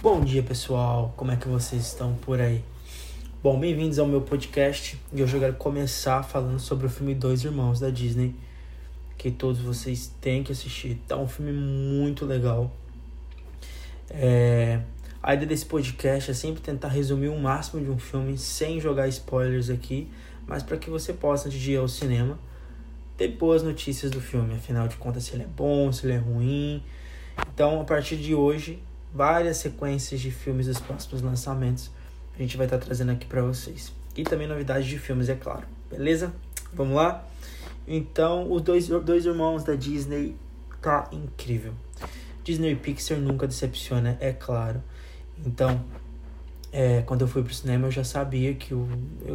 Bom dia, pessoal. Como é que vocês estão por aí? Bom, bem-vindos ao meu podcast. E hoje eu quero começar falando sobre o filme Dois Irmãos da Disney, que todos vocês têm que assistir. Tá um filme muito legal. É... A ideia desse podcast é sempre tentar resumir o máximo de um filme sem jogar spoilers aqui, mas para que você possa, antes de ir ao cinema, ter boas notícias do filme. Afinal de contas, se ele é bom, se ele é ruim. Então, a partir de hoje, várias sequências de filmes dos próximos lançamentos a gente vai estar tá trazendo aqui para vocês. E também novidades de filmes, é claro. Beleza? Vamos lá? Então, os dois, dois irmãos da Disney tá incrível. Disney Pixar nunca decepciona, é claro. Então, é, quando eu fui pro cinema, eu já sabia que o, eu